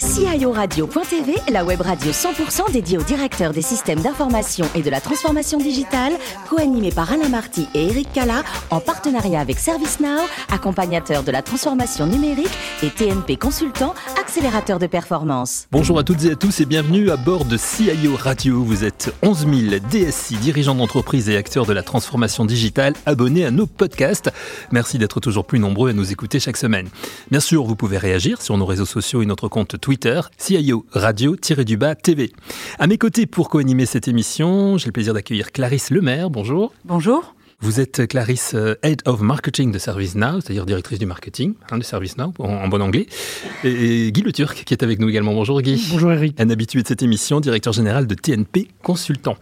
guys. CIORadio.tv, la web radio 100% dédiée aux directeurs des systèmes d'information et de la transformation digitale, co-animée par Alain Marty et Eric Cala, en partenariat avec ServiceNow, accompagnateur de la transformation numérique et TNP Consultant, accélérateur de performance. Bonjour à toutes et à tous et bienvenue à bord de CIO Radio. Vous êtes 11 000 DSI, dirigeants d'entreprise et acteurs de la transformation digitale, abonnés à nos podcasts. Merci d'être toujours plus nombreux à nous écouter chaque semaine. Bien sûr, vous pouvez réagir sur nos réseaux sociaux et notre compte Twitter, CIO Radio-du-bas TV. À mes côtés pour co-animer cette émission, j'ai le plaisir d'accueillir Clarisse Lemaire. Bonjour. Bonjour. Vous êtes Clarisse, euh, Head of Marketing de ServiceNow, c'est-à-dire directrice du marketing hein, de ServiceNow en, en bon anglais. Et, Guy Le Turc qui est avec nous également. Bonjour Guy. Bonjour Eric. Un habitué de cette émission, directeur général de TNP Consultant.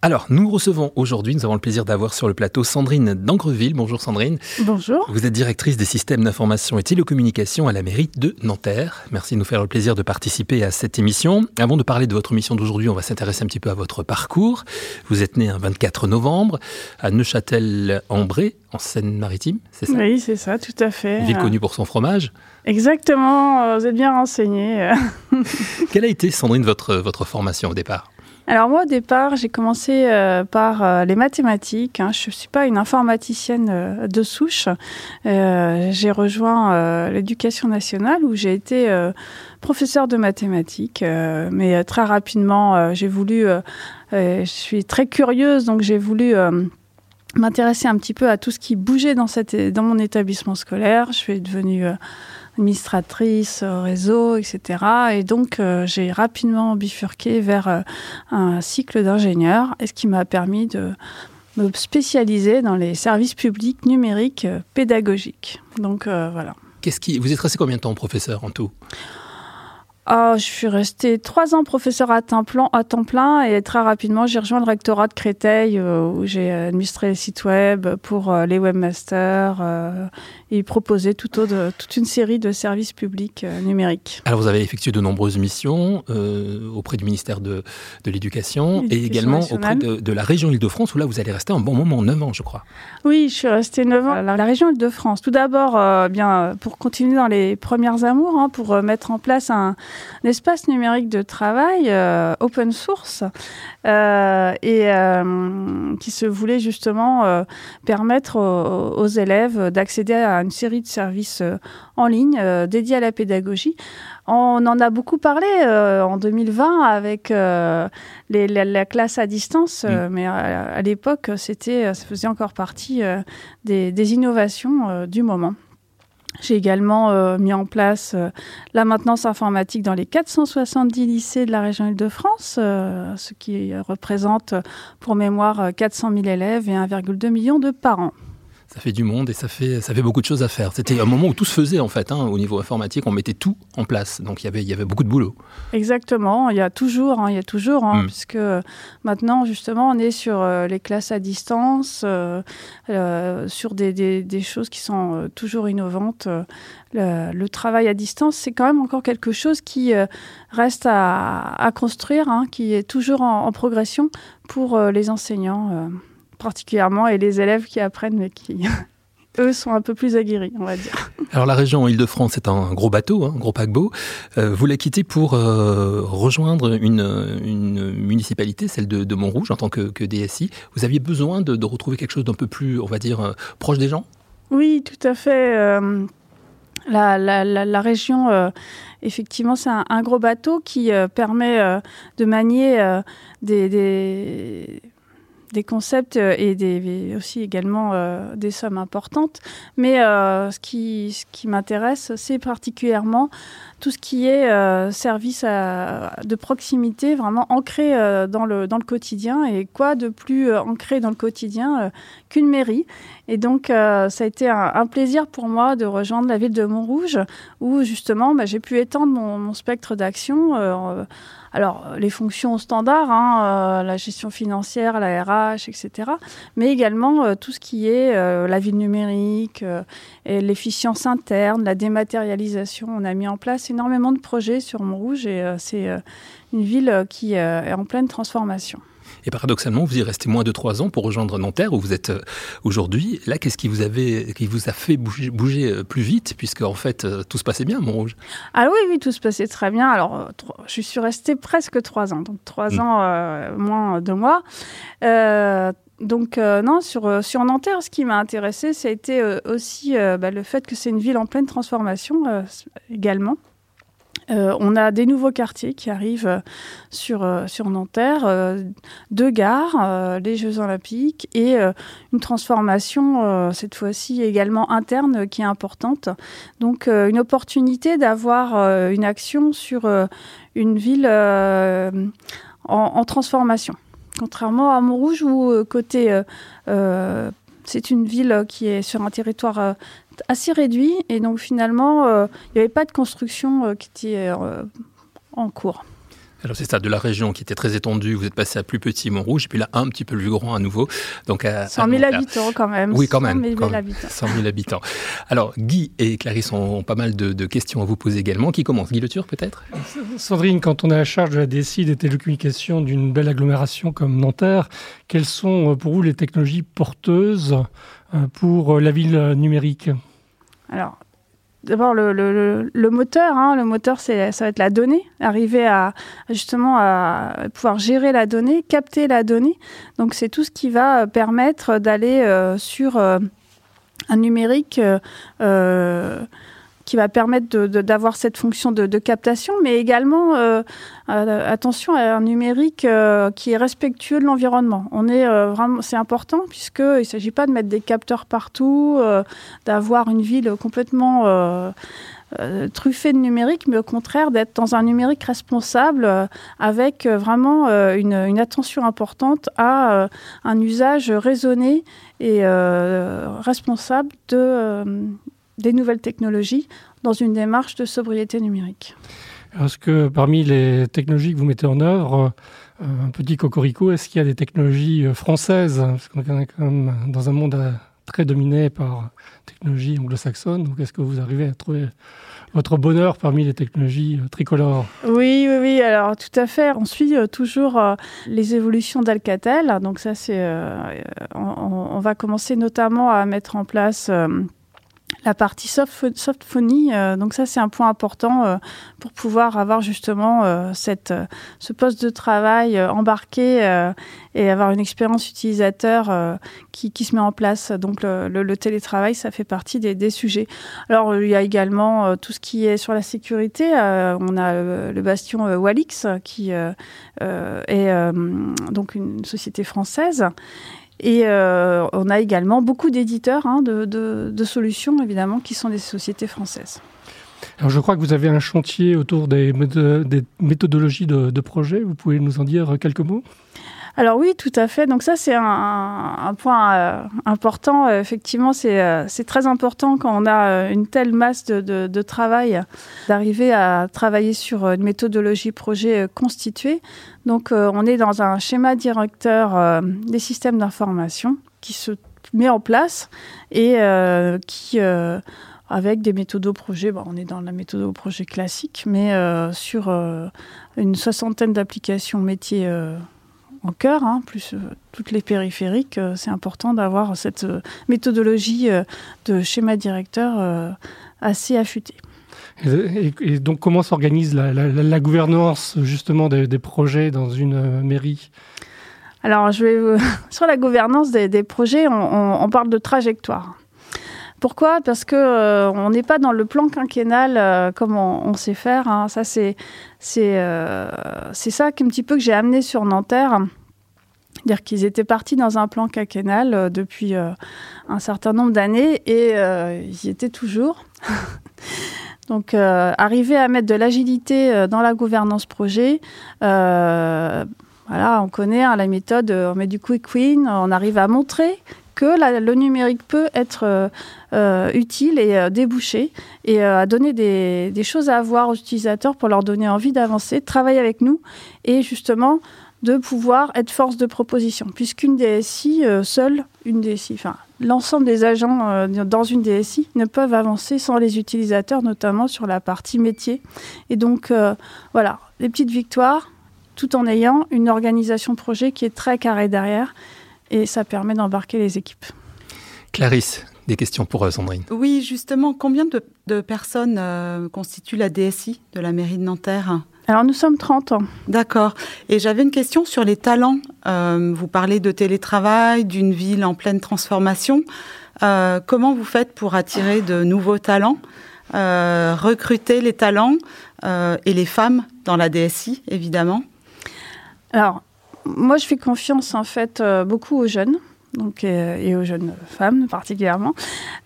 Alors, nous recevons aujourd'hui, nous avons le plaisir d'avoir sur le plateau Sandrine d'Angreville. Bonjour Sandrine. Bonjour. Vous êtes directrice des systèmes d'information et télécommunications à la mairie de Nanterre. Merci de nous faire le plaisir de participer à cette émission. Avant de parler de votre mission d'aujourd'hui, on va s'intéresser un petit peu à votre parcours. Vous êtes né un 24 novembre à Neuchâtel-en-Bray, en Seine-Maritime, c'est ça? Oui, c'est ça, tout à fait. Ville connue pour son fromage. Exactement, vous êtes bien renseigné. Quelle a été, Sandrine, votre, votre formation au départ? Alors moi au départ j'ai commencé euh, par euh, les mathématiques. Hein. Je ne suis pas une informaticienne euh, de souche. j'ai rejoint l'éducation nationale où j'ai été professeur de mathématiques. mais très rapidement j'ai voulu, je suis très curieuse donc j'ai voulu m'intéresser un petit peu à tout ce qui bougeait dans, mon établissement scolaire. Je suis devenue administratrice réseau, etc. Et donc, euh, j'ai rapidement bifurqué vers euh, un cycle d'ingénieur, ce qui m'a permis de me spécialiser dans les services publics numériques euh, pédagogiques. Donc, voilà. Qu'est-ce qui... Vous êtes resté combien de temps professeur en tout? Ah, je suis restée trois ans professeur à temps, plein, à temps plein et très rapidement j'ai rejoint le rectorat de Créteil où j'ai administré les sites web pour les webmasters et proposer tout de, toute une série de services publics euh, numériques. Alors vous avez effectué de nombreuses missions euh, auprès du ministère de, de l'Éducation et également auprès de, la région Île-de-France où là vous allez rester un bon moment, 9 ans je crois. Oui, je suis restée 9 ans à la, région Île-de-France. Tout d'abord, euh, bien pour continuer dans les premières amours, hein, pour mettre en place un, espace numérique de travail open source et qui se voulait justement permettre aux élèves d'accéder à une série de services euh, en ligne euh, dédiés à la pédagogie. On en a beaucoup parlé euh, en 2020 avec la, classe à distance, mais à, l'époque, c'était, ça faisait encore partie des, innovations du moment. J'ai également mis en place la maintenance informatique dans les 470 lycées de la région Île-de-France, ce qui représente pour mémoire 400 000 élèves et 1,2 million de parents ça fait du monde et ça fait, ça fait beaucoup de choses à faire. C'était un moment où tout se faisait en fait, hein, au niveau informatique, on mettait tout en place. Donc il y avait, il y avait beaucoup de boulot. Exactement, il y a toujours, hein, il y a toujours, hein, mm. puisque maintenant justement on est sur euh, les classes à distance, euh, euh, sur des, des, choses qui sont toujours innovantes. Le, travail à distance, c'est quand même encore quelque chose qui reste à, à construire, qui est toujours en, en progression pour les enseignants particulièrement, et les élèves qui apprennent, mais qui, eux, sont un peu plus aguerris, on va dire. Alors la région Île-de-France est un gros bateau, un gros paquebot. Euh, vous la quittez pour euh, rejoindre une, une, municipalité, celle de, Montrouge, en tant que, que, DSI. Vous aviez besoin de, retrouver quelque chose d'un peu plus, on va dire, euh, proche des gens? Oui, tout à fait. La, la, la, région, effectivement, c'est un, gros bateau qui permet de manier des, des des concepts euh, et des, aussi également euh, des sommes importantes. Mais euh, ce qui, ce qui m'intéresse, c'est particulièrement tout ce qui est service de proximité, vraiment ancré dans, le, dans le quotidien. Et quoi de plus ancré dans le quotidien qu'une mairie? Et donc, ça a été un, plaisir pour moi de rejoindre la ville de Montrouge, où justement, bah, j'ai pu étendre mon, spectre d'action alors, les fonctions standards, hein, euh, la gestion financière, la RH, etc. Mais également euh, tout ce qui est euh, la ville numérique, l'efficience interne, la dématérialisation. On a mis en place énormément de projets sur Montrouge et c'est une ville qui est en pleine transformation. Et paradoxalement, vous y restez moins de trois ans pour rejoindre Nanterre, où vous êtes aujourd'hui. Là, qu'est-ce qui vous, avait, qui vous a fait bouger, plus vite, puisque en fait, tout se passait bien à Montrouge Ah oui, oui, tout se passait très bien. Alors, je suis restée presque trois ans, donc trois mmh. ans moins deux mois. Donc euh, non, sur, euh, sur Nanterre, ce qui m'a intéressé, ça a été euh, aussi bah, le fait que c'est une ville en pleine transformation également. On a des nouveaux quartiers qui arrivent sur, sur Nanterre, deux gares, les Jeux Olympiques et une transformation, cette fois-ci également interne, qui est importante. Donc une opportunité d'avoir une action sur une ville en transformation. Contrairement à Montrouge, où euh, côté, euh, euh, c'est une ville qui est sur un territoire assez réduit, et donc finalement, il n'y avait pas de construction qui était en cours. Alors c'est ça, de la région qui était très étendue, vous êtes passé à plus petit Montrouge, et puis là un petit peu plus grand à nouveau. Donc à, 100 000 habitants quand même. Oui, quand même. 100 000, habitants. 100 000 habitants. Alors Guy et Clarisse ont, pas mal de, questions à vous poser également. Qui commence? Guy Le Turc peut-être? Sandrine, quand on est à la charge de la DSI des télécommunications d'une belle agglomération comme Nanterre, quelles sont euh, pour vous les technologies porteuses euh, pour euh, la ville numérique? Alors, d'abord le, le, le, moteur. Hein, le moteur, c'est, ça va être la donnée. Arriver à justement à pouvoir gérer la donnée, capter la donnée. Donc c'est tout ce qui va permettre d'aller euh, sur euh, un numérique. Euh, qui va permettre d'avoir cette fonction de, captation, mais également euh, euh, attention à un numérique euh, qui est respectueux de l'environnement. On est vraiment, c'est important puisque il s'agit pas de mettre des capteurs partout, d'avoir une ville complètement truffée de numérique, mais au contraire d'être dans un numérique responsable avec vraiment une, attention importante à un usage raisonné et responsable de, des nouvelles technologies dans une démarche de sobriété numérique. Est-ce que parmi les technologies que vous mettez en œuvre, euh, un petit cocorico, est-ce qu'il y a des technologies euh, françaises Parce qu'on est quand même dans un monde euh, très dominé par technologies anglo-saxonnes. Donc est-ce que vous arrivez à trouver votre bonheur parmi les technologies tricolores? Oui, oui, oui. Alors tout à fait. On suit toujours les évolutions d'Alcatel. Donc ça, c'est, on, on, va commencer notamment à mettre en place la partie soft. Euh, donc ça, c'est un point important euh, pour pouvoir avoir justement euh, cette, ce poste de travail embarqué et avoir une expérience utilisateur qui, qui, se met en place. Donc le, le, télétravail, ça fait partie des, des, sujets. Alors il y a également tout ce qui est sur la sécurité. on a le, bastion Walix qui est donc une société française et euh, on a également beaucoup d'éditeurs hein, de, solutions, évidemment, qui sont des sociétés françaises. Alors je crois que vous avez un chantier autour des, des méthodologies de, projet. Vous pouvez nous en dire quelques mots? Alors oui, tout à fait. Donc ça, c'est un, point euh, important. Effectivement, euh, c'est très important quand on a une telle masse de, travail d'arriver à travailler sur une méthodologie projet constituée. Donc on est dans un schéma directeur des systèmes d'information qui se met en place et qui avec des méthodes au projet. On est dans la méthode projet classique, mais sur une soixantaine d'applications métiers en cœur, hein, plus euh, toutes les périphériques, euh, c'est important d'avoir cette euh, méthodologie de schéma directeur assez affûtée. Et, donc, comment s'organise la, gouvernance justement des, projets dans une mairie? Alors, je vais sur la gouvernance des, projets, on, parle de trajectoire. Pourquoi? Parce que euh, on n'est pas dans le plan quinquennal euh, comme on, sait faire. Hein. Ça, c'est c'est euh, ça petit peu que j'ai amené sur Nanterre. Dire qu'ils étaient partis dans un plan quinquennal depuis un certain nombre d'années et ils y étaient toujours. Donc, arriver à mettre de l'agilité dans la gouvernance projet, voilà, on connaît hein, la méthode, on met du quick win, on arrive à montrer que le numérique peut être euh, euh, utile et euh, débouché et à donner des, choses à avoir aux utilisateurs pour leur donner envie d'avancer, de travailler avec nous et justement de pouvoir être force de proposition. Puisqu'une DSI seule, une DSI, enfin l'ensemble des agents dans une DSI ne peuvent avancer sans les utilisateurs, notamment sur la partie métier. Et donc voilà, les petites victoires, tout en ayant une organisation projet qui est très carrée derrière. Et ça permet d'embarquer les équipes. Clarisse, des questions pour euh, Sandrine. Oui, justement, combien de, personnes euh, constituent la DSI de la mairie de Nanterre? Alors nous sommes 30 ans. D'accord. Et j'avais une question sur les talents. Euh, vous parlez de télétravail, d'une ville en pleine transformation. comment vous faites pour attirer de nouveaux talents, recruter les talents et les femmes dans la DSI, évidemment? Alors, moi, je fais confiance en fait beaucoup aux jeunes donc, euh, et aux jeunes femmes particulièrement.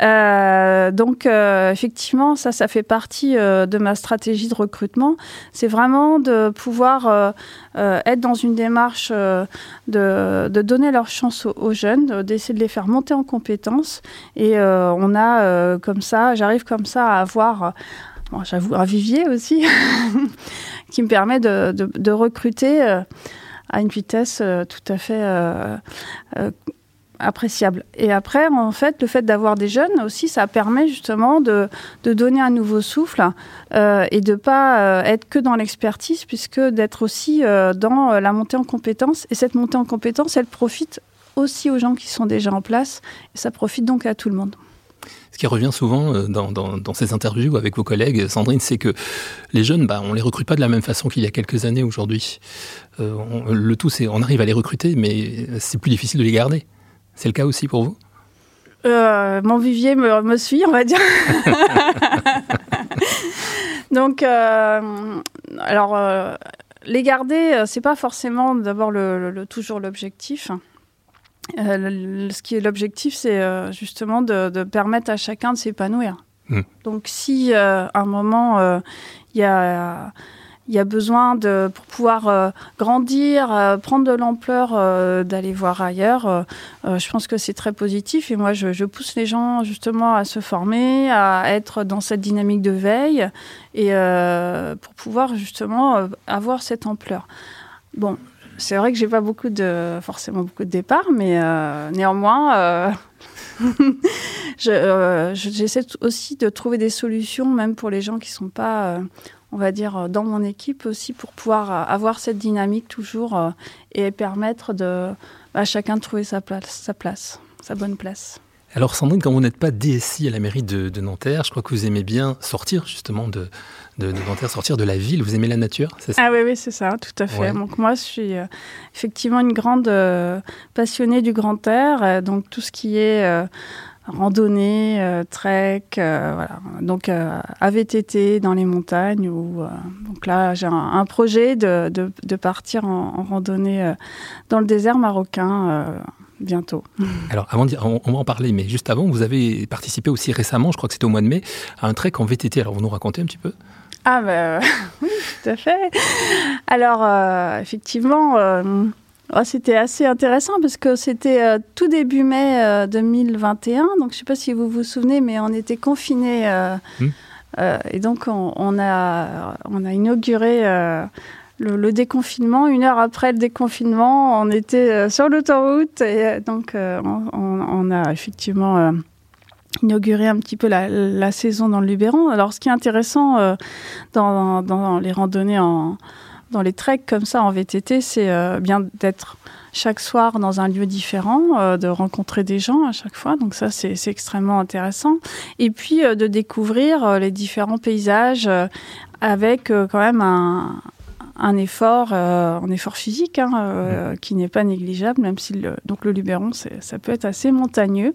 Euh, donc euh, effectivement, ça, ça fait partie de ma stratégie de recrutement. C'est vraiment de pouvoir être dans une démarche de, donner leur chance aux, jeunes, d'essayer de les faire monter en compétences. Et on a comme ça, j'arrive comme ça à avoir... J'avoue, un vivier aussi, qui me permet de recruter à une vitesse tout à fait appréciable. Et après, en fait, le fait d'avoir des jeunes aussi, ça permet justement de, de donner un nouveau souffle euh, et de pas euh, être que dans l'expertise, puisque d'être aussi euh, dans la montée en compétences. Et cette montée en compétences, elle profite aussi aux gens qui sont déjà en place, et ça profite donc à tout le monde. Ce qui revient souvent dans, ces interviews avec vos collègues, Sandrine, c'est que les jeunes, bah, on les recrute pas de la même façon qu'il y a quelques années aujourd'hui. Le tout, c'est on arrive à les recruter, mais c'est plus difficile de les garder. C'est le cas aussi pour vous? Euh, Mon vivier me, suit, on va dire. Donc, euh, alors, euh, les garder, c'est pas forcément d'abord le, toujours l'objectif. ce qui est l'objectif, c'est justement de, permettre à chacun de s'épanouir. Hmm. Donc, si à un moment il y a il y a besoin de, pour pouvoir euh, grandir, euh, prendre de l'ampleur, euh, d'aller voir ailleurs. je pense que c'est très positif et moi je, pousse les gens justement à se former, à être dans cette dynamique de veille et pour pouvoir justement avoir cette ampleur. Bon, c'est vrai que j'ai pas beaucoup de forcément beaucoup de départs, mais néanmoins. J'essaie aussi de trouver des solutions, même pour les gens qui ne sont pas on va dire, euh, dans mon équipe aussi pour pouvoir euh, avoir cette dynamique toujours euh, et permettre de, à chacun de trouver sa place, sa place, sa bonne place. Alors Sandrine, quand vous n'êtes pas DSI à la mairie de, Nanterre, je crois que vous aimez bien sortir justement de, de, Nanterre, sortir de la ville. Vous aimez la nature, c'est ça? Ah oui, oui, c'est ça, tout à fait. Donc moi, je suis effectivement une grande passionnée du grand air. donc tout ce qui est randonnée, euh, trek, euh, voilà. Donc euh, AVTT dans les montagnes. Ou, donc là, j'ai un, projet de, de, partir en, randonnée dans le désert marocain bientôt. Alors, avant de, on, on, va en parler, mais juste avant, vous avez participé aussi récemment, je crois que c'était au mois de mai, à un trek en VTT. Alors, vous nous racontez un petit peu? Ah, ben oui, tout à fait. Alors, effectivement, Oh, c'était assez intéressant parce que c'était euh, tout début mai 2021. Euh, donc, je ne sais pas si vous vous souvenez, mais on était confinés. Euh, hmm. et donc, on, a, on a inauguré le, déconfinement. Une heure après le déconfinement, on était sur l'autoroute. Et donc, on, a effectivement inauguré un petit peu la, saison dans le Luberon. Alors, ce qui est intéressant dans, dans les randonnées en dans les treks comme ça en VTT, c'est euh, bien d'être chaque soir dans un lieu différent, euh, de rencontrer des gens à chaque fois. Donc ça, c'est extrêmement intéressant. Et puis euh, de découvrir les différents paysages avec quand même un, un effort, euh, un effort physique hein, euh, qui n'est pas négligeable, même si le, donc le Luberon, ça peut être assez montagneux.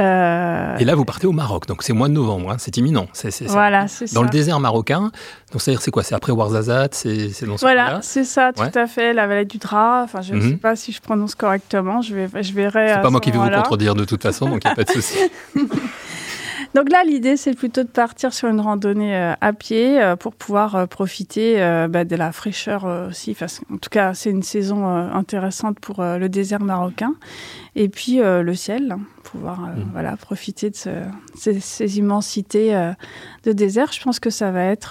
Euh, Et là, vous partez au Maroc, donc c'est mois de novembre, hein, c'est imminent. C'est, voilà, c'est Dans le désert marocain, donc c'est-à-dire c'est quoi C'est après Ouarzazate c'est, dans ce Voilà, c'est ça, tout à fait, la vallée du Drap. Enfin, je ne mhm. sais pas si je prononce correctement, je, vais, je verrai. C'est pas moi qui vais vous contredire de toute façon, donc il n'y a pas de souci. Donc là, l'idée, c'est plutôt de partir sur une randonnée euh, à pied euh, pour pouvoir euh, profiter bah, de la fraîcheur aussi. en tout cas, c'est une saison intéressante pour le désert marocain. Et puis le ciel, hein, pouvoir mmh. voilà, profiter de ces, immensités de désert. Je pense que ça va être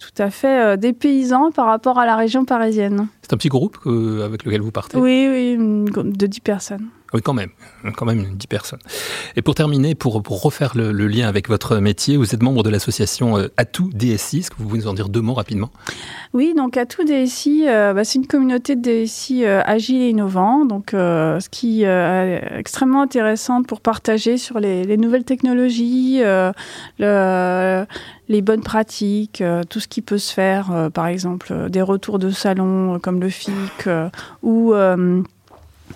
tout à fait dépaysant par rapport à la région parisienne. C'est un petit groupe avec lequel vous partez? Oui, oui, de 10 personnes. Oui, quand même, quand même 10 personnes. Et pour terminer, pour, pour refaire le, lien avec votre métier, vous êtes membre de l'association euh, Atout DSI. Est-ce que vous pouvez nous en dire deux mots rapidement? Oui, donc Atout DSI, euh, bah, c'est une communauté de DSI euh, agile et innovant, donc ce qui est extrêmement intéressante pour partager sur les, nouvelles technologies, le, les bonnes pratiques, tout ce qui peut se faire, par exemple des retours de salon comme le FIC ou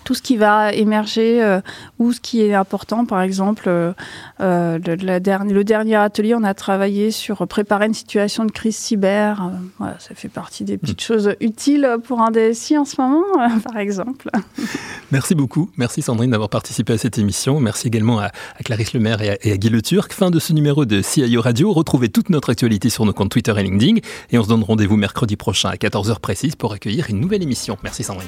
tout ce qui va émerger euh, ou ce qui est important. Par exemple, euh, euh, le, le, dernier atelier, on a travaillé sur préparer une situation de crise cyber. Voilà, ça fait partie des petites mm. choses utiles pour un DSI en ce moment, par exemple. Merci beaucoup. Merci Sandrine d'avoir participé à cette émission. Merci également à, Clarisse Lemaire et à, et à Guy Le Turc. Fin de ce numéro de CIO Radio. Retrouvez toute notre actualité sur nos comptes Twitter et LinkedIn. Et on se donne rendez-vous mercredi prochain à 14h précise pour accueillir une nouvelle émission. Merci Sandrine.